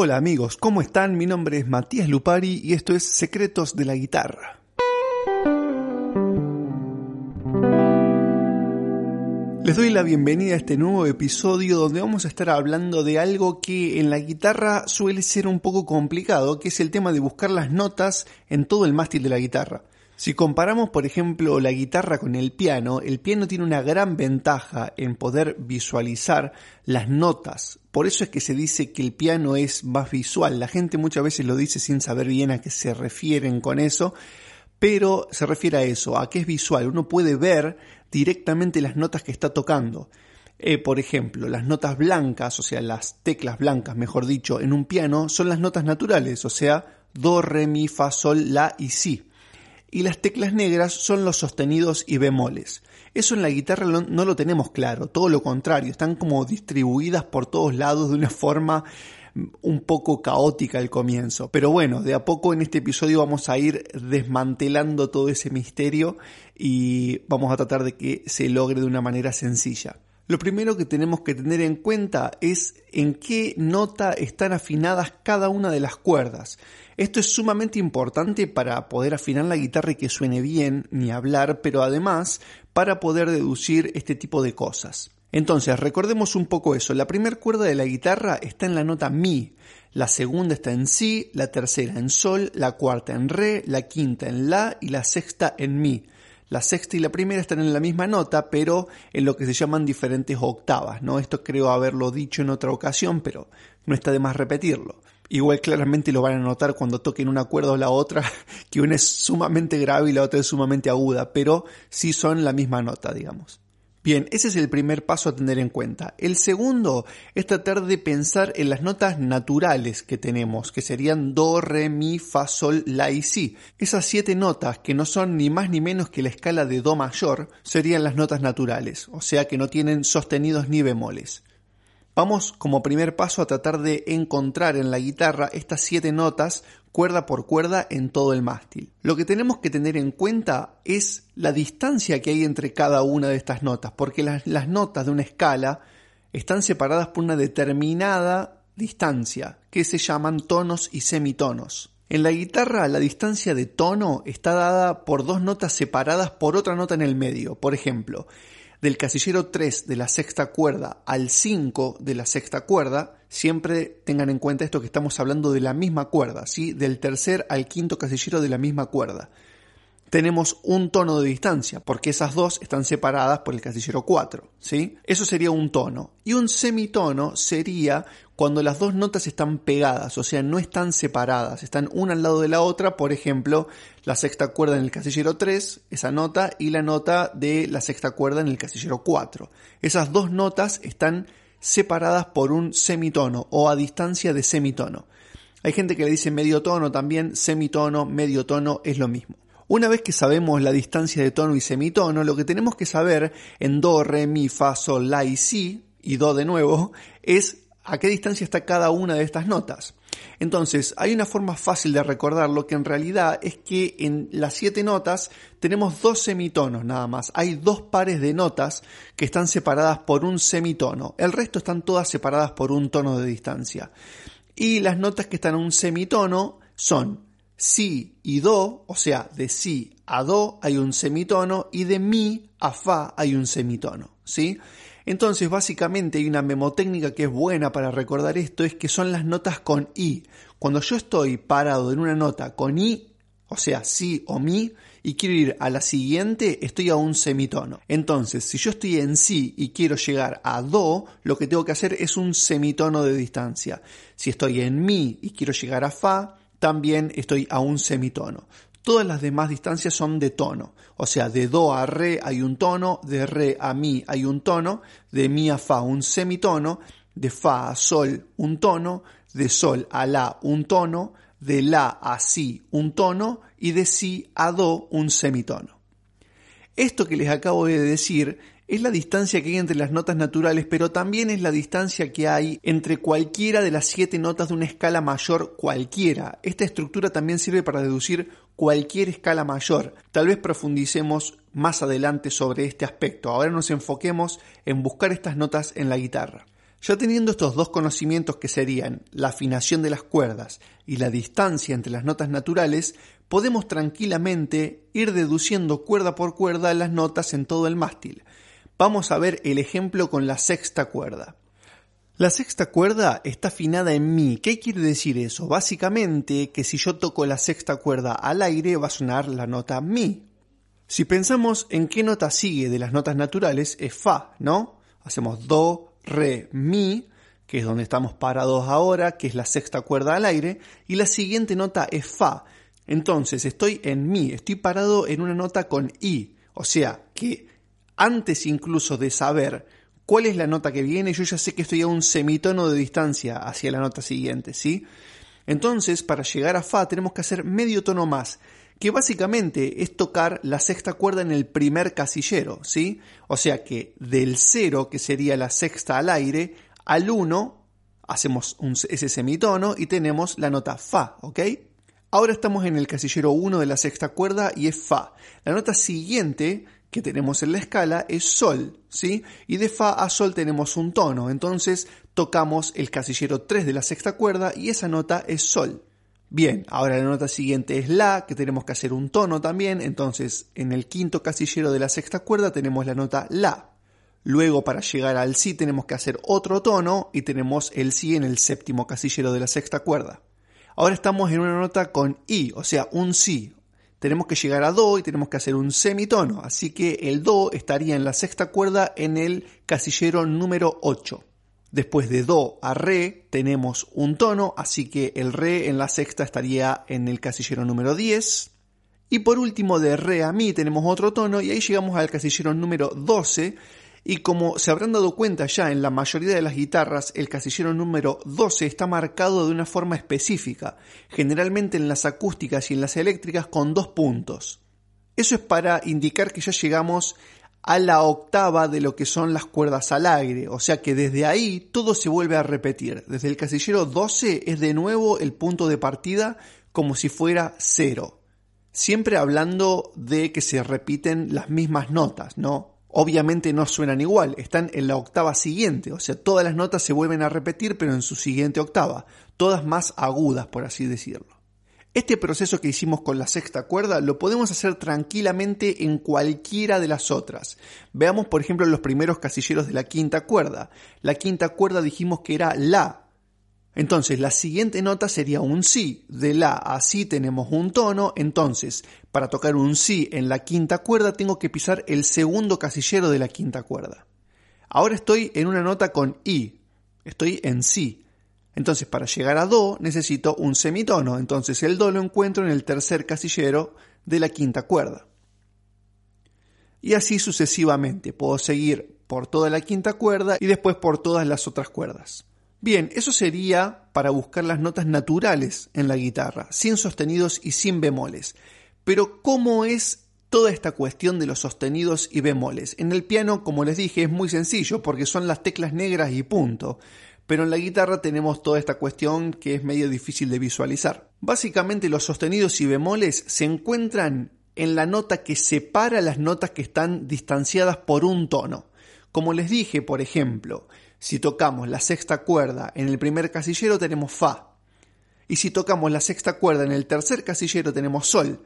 Hola amigos, ¿cómo están? Mi nombre es Matías Lupari y esto es Secretos de la Guitarra. Les doy la bienvenida a este nuevo episodio donde vamos a estar hablando de algo que en la guitarra suele ser un poco complicado, que es el tema de buscar las notas en todo el mástil de la guitarra. Si comparamos, por ejemplo, la guitarra con el piano, el piano tiene una gran ventaja en poder visualizar las notas. Por eso es que se dice que el piano es más visual. La gente muchas veces lo dice sin saber bien a qué se refieren con eso, pero se refiere a eso, a que es visual. Uno puede ver directamente las notas que está tocando. Eh, por ejemplo, las notas blancas, o sea, las teclas blancas, mejor dicho, en un piano son las notas naturales, o sea, do, re, mi, fa, sol, la y si y las teclas negras son los sostenidos y bemoles. Eso en la guitarra no lo tenemos claro, todo lo contrario, están como distribuidas por todos lados de una forma mm, un poco caótica al comienzo. Pero bueno, de a poco en este episodio vamos a ir desmantelando todo ese misterio y vamos a tratar de que se logre de una manera sencilla. Lo primero que tenemos que tener en cuenta es en qué nota están afinadas cada una de las cuerdas. Esto es sumamente importante para poder afinar la guitarra y que suene bien, ni hablar, pero además para poder deducir este tipo de cosas. Entonces, recordemos un poco eso. La primera cuerda de la guitarra está en la nota Mi, la segunda está en Si, la tercera en Sol, la cuarta en Re, la quinta en La y la sexta en Mi. La sexta y la primera están en la misma nota, pero en lo que se llaman diferentes octavas, ¿no? Esto creo haberlo dicho en otra ocasión, pero no está de más repetirlo. Igual claramente lo van a notar cuando toquen una cuerda o la otra, que una es sumamente grave y la otra es sumamente aguda, pero sí son la misma nota, digamos. Bien, ese es el primer paso a tener en cuenta. El segundo es tratar de pensar en las notas naturales que tenemos, que serían do, re, mi, fa, sol, la y si. Esas siete notas, que no son ni más ni menos que la escala de do mayor, serían las notas naturales, o sea que no tienen sostenidos ni bemoles. Vamos como primer paso a tratar de encontrar en la guitarra estas siete notas cuerda por cuerda en todo el mástil. Lo que tenemos que tener en cuenta es la distancia que hay entre cada una de estas notas, porque las, las notas de una escala están separadas por una determinada distancia, que se llaman tonos y semitonos. En la guitarra la distancia de tono está dada por dos notas separadas por otra nota en el medio. Por ejemplo, del casillero 3 de la sexta cuerda al 5 de la sexta cuerda, siempre tengan en cuenta esto que estamos hablando de la misma cuerda, ¿sí? del tercer al quinto casillero de la misma cuerda tenemos un tono de distancia, porque esas dos están separadas por el casillero 4, ¿sí? Eso sería un tono. Y un semitono sería cuando las dos notas están pegadas, o sea, no están separadas, están una al lado de la otra, por ejemplo, la sexta cuerda en el casillero 3, esa nota, y la nota de la sexta cuerda en el casillero 4. Esas dos notas están separadas por un semitono o a distancia de semitono. Hay gente que le dice medio tono también, semitono, medio tono, es lo mismo. Una vez que sabemos la distancia de tono y semitono, lo que tenemos que saber en do, re, mi, fa, sol, la y si, y do de nuevo, es a qué distancia está cada una de estas notas. Entonces, hay una forma fácil de recordarlo que en realidad es que en las siete notas tenemos dos semitonos nada más. Hay dos pares de notas que están separadas por un semitono. El resto están todas separadas por un tono de distancia. Y las notas que están en un semitono son si y do, o sea, de si a do hay un semitono y de mi a fa hay un semitono, ¿sí? Entonces, básicamente hay una memotécnica que es buena para recordar esto, es que son las notas con i. Cuando yo estoy parado en una nota con i, o sea, si o mi, y quiero ir a la siguiente, estoy a un semitono. Entonces, si yo estoy en si y quiero llegar a do, lo que tengo que hacer es un semitono de distancia. Si estoy en mi y quiero llegar a fa, también estoy a un semitono. Todas las demás distancias son de tono. O sea, de do a re hay un tono, de re a mi hay un tono, de mi a fa un semitono, de fa a sol un tono, de sol a la un tono, de la a si un tono y de si a do un semitono. Esto que les acabo de decir es la distancia que hay entre las notas naturales, pero también es la distancia que hay entre cualquiera de las siete notas de una escala mayor cualquiera. Esta estructura también sirve para deducir cualquier escala mayor. Tal vez profundicemos más adelante sobre este aspecto. Ahora nos enfoquemos en buscar estas notas en la guitarra. Ya teniendo estos dos conocimientos que serían la afinación de las cuerdas y la distancia entre las notas naturales, podemos tranquilamente ir deduciendo cuerda por cuerda las notas en todo el mástil. Vamos a ver el ejemplo con la sexta cuerda. La sexta cuerda está afinada en mi. ¿Qué quiere decir eso? Básicamente que si yo toco la sexta cuerda al aire va a sonar la nota mi. Si pensamos en qué nota sigue de las notas naturales es fa, ¿no? Hacemos do, re, mi, que es donde estamos parados ahora, que es la sexta cuerda al aire, y la siguiente nota es fa. Entonces estoy en mi, estoy parado en una nota con i, o sea que antes incluso de saber cuál es la nota que viene, yo ya sé que estoy a un semitono de distancia hacia la nota siguiente, ¿sí? Entonces, para llegar a fa tenemos que hacer medio tono más que básicamente es tocar la sexta cuerda en el primer casillero, ¿sí? O sea que del 0, que sería la sexta al aire, al 1 hacemos ese semitono y tenemos la nota Fa, ¿ok? Ahora estamos en el casillero 1 de la sexta cuerda y es Fa. La nota siguiente que tenemos en la escala es Sol, ¿sí? Y de Fa a Sol tenemos un tono, entonces tocamos el casillero 3 de la sexta cuerda y esa nota es Sol. Bien, ahora la nota siguiente es La, que tenemos que hacer un tono también, entonces en el quinto casillero de la sexta cuerda tenemos la nota La. Luego para llegar al Si tenemos que hacer otro tono y tenemos el Si en el séptimo casillero de la sexta cuerda. Ahora estamos en una nota con I, o sea, un Si. Tenemos que llegar a Do y tenemos que hacer un semitono, así que el Do estaría en la sexta cuerda en el casillero número 8. Después de Do a Re tenemos un tono, así que el Re en la sexta estaría en el casillero número 10. Y por último de Re a Mi tenemos otro tono y ahí llegamos al casillero número 12. Y como se habrán dado cuenta ya en la mayoría de las guitarras, el casillero número 12 está marcado de una forma específica, generalmente en las acústicas y en las eléctricas con dos puntos. Eso es para indicar que ya llegamos a la octava de lo que son las cuerdas al aire, o sea que desde ahí todo se vuelve a repetir. Desde el casillero 12 es de nuevo el punto de partida como si fuera cero. Siempre hablando de que se repiten las mismas notas, ¿no? Obviamente no suenan igual, están en la octava siguiente, o sea, todas las notas se vuelven a repetir pero en su siguiente octava, todas más agudas por así decirlo. Este proceso que hicimos con la sexta cuerda lo podemos hacer tranquilamente en cualquiera de las otras. Veamos por ejemplo los primeros casilleros de la quinta cuerda. La quinta cuerda dijimos que era la. Entonces la siguiente nota sería un si. De la a si tenemos un tono. Entonces para tocar un si en la quinta cuerda tengo que pisar el segundo casillero de la quinta cuerda. Ahora estoy en una nota con i. Estoy en si. Entonces, para llegar a Do necesito un semitono. Entonces, el Do lo encuentro en el tercer casillero de la quinta cuerda. Y así sucesivamente. Puedo seguir por toda la quinta cuerda y después por todas las otras cuerdas. Bien, eso sería para buscar las notas naturales en la guitarra, sin sostenidos y sin bemoles. Pero, ¿cómo es toda esta cuestión de los sostenidos y bemoles? En el piano, como les dije, es muy sencillo porque son las teclas negras y punto pero en la guitarra tenemos toda esta cuestión que es medio difícil de visualizar. Básicamente los sostenidos y bemoles se encuentran en la nota que separa las notas que están distanciadas por un tono. Como les dije, por ejemplo, si tocamos la sexta cuerda en el primer casillero tenemos Fa. Y si tocamos la sexta cuerda en el tercer casillero tenemos Sol.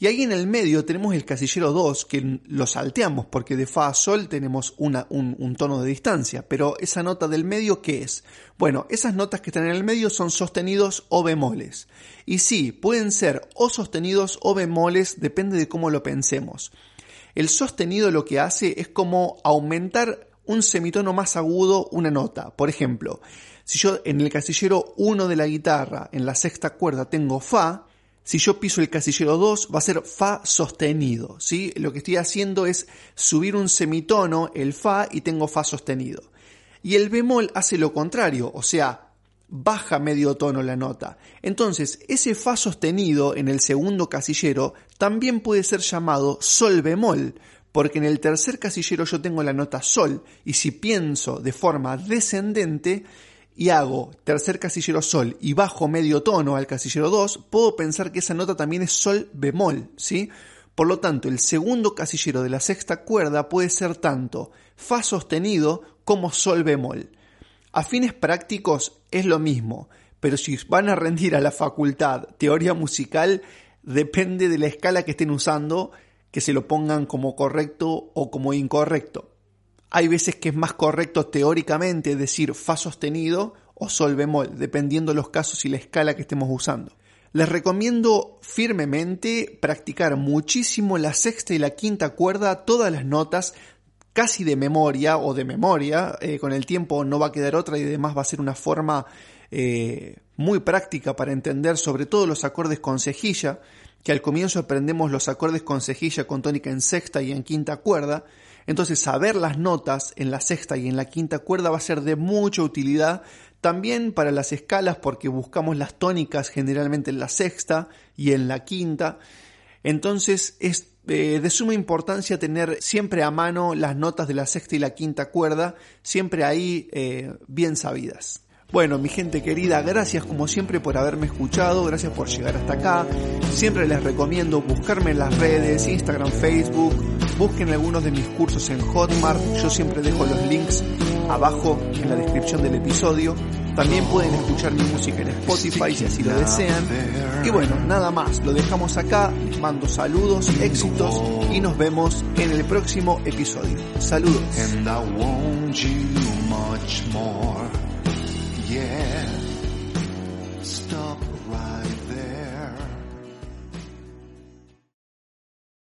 Y ahí en el medio tenemos el casillero 2, que lo salteamos porque de Fa a Sol tenemos un, un, tono de distancia. Pero esa nota del medio, ¿qué es? Bueno, esas notas que están en el medio son sostenidos o bemoles. Y sí, pueden ser o sostenidos o bemoles, depende de cómo lo pensemos. El sostenido lo que hace es como aumentar un semitono más agudo una nota. Por ejemplo, si yo en el casillero 1 de la guitarra, en la sexta cuerda, tengo Fa, si yo piso el casillero 2 va a ser Fa sostenido, ¿sí? Lo que estoy haciendo es subir un semitono, el Fa, y tengo Fa sostenido. Y el bemol hace lo contrario, o sea, baja medio tono la nota. Entonces, ese Fa sostenido en el segundo casillero también puede ser llamado Sol bemol, porque en el tercer casillero yo tengo la nota Sol, y si pienso de forma descendente, y hago tercer casillero sol y bajo medio tono al casillero 2, puedo pensar que esa nota también es sol bemol, ¿sí? Por lo tanto, el segundo casillero de la sexta cuerda puede ser tanto fa sostenido como sol bemol. A fines prácticos es lo mismo, pero si van a rendir a la facultad teoría musical, depende de la escala que estén usando, que se lo pongan como correcto o como incorrecto. Hay veces que es más correcto teóricamente decir fa sostenido o sol bemol, dependiendo los casos y la escala que estemos usando. Les recomiendo firmemente practicar muchísimo la sexta y la quinta cuerda, todas las notas, casi de memoria o de memoria. Eh, con el tiempo no va a quedar otra y además va a ser una forma eh, muy práctica para entender sobre todo los acordes con cejilla, que al comienzo aprendemos los acordes con cejilla con tónica en sexta y en quinta cuerda. Entonces saber las notas en la sexta y en la quinta cuerda va a ser de mucha utilidad también para las escalas porque buscamos las tónicas generalmente en la sexta y en la quinta. Entonces es eh, de suma importancia tener siempre a mano las notas de la sexta y la quinta cuerda, siempre ahí eh, bien sabidas. Bueno, mi gente querida, gracias como siempre por haberme escuchado, gracias por llegar hasta acá. Siempre les recomiendo buscarme en las redes, Instagram, Facebook, busquen algunos de mis cursos en Hotmart, yo siempre dejo los links abajo en la descripción del episodio. También pueden escuchar mi música en Spotify si así lo desean. Y bueno, nada más, lo dejamos acá, les mando saludos, éxitos y nos vemos en el próximo episodio. Saludos. yeah.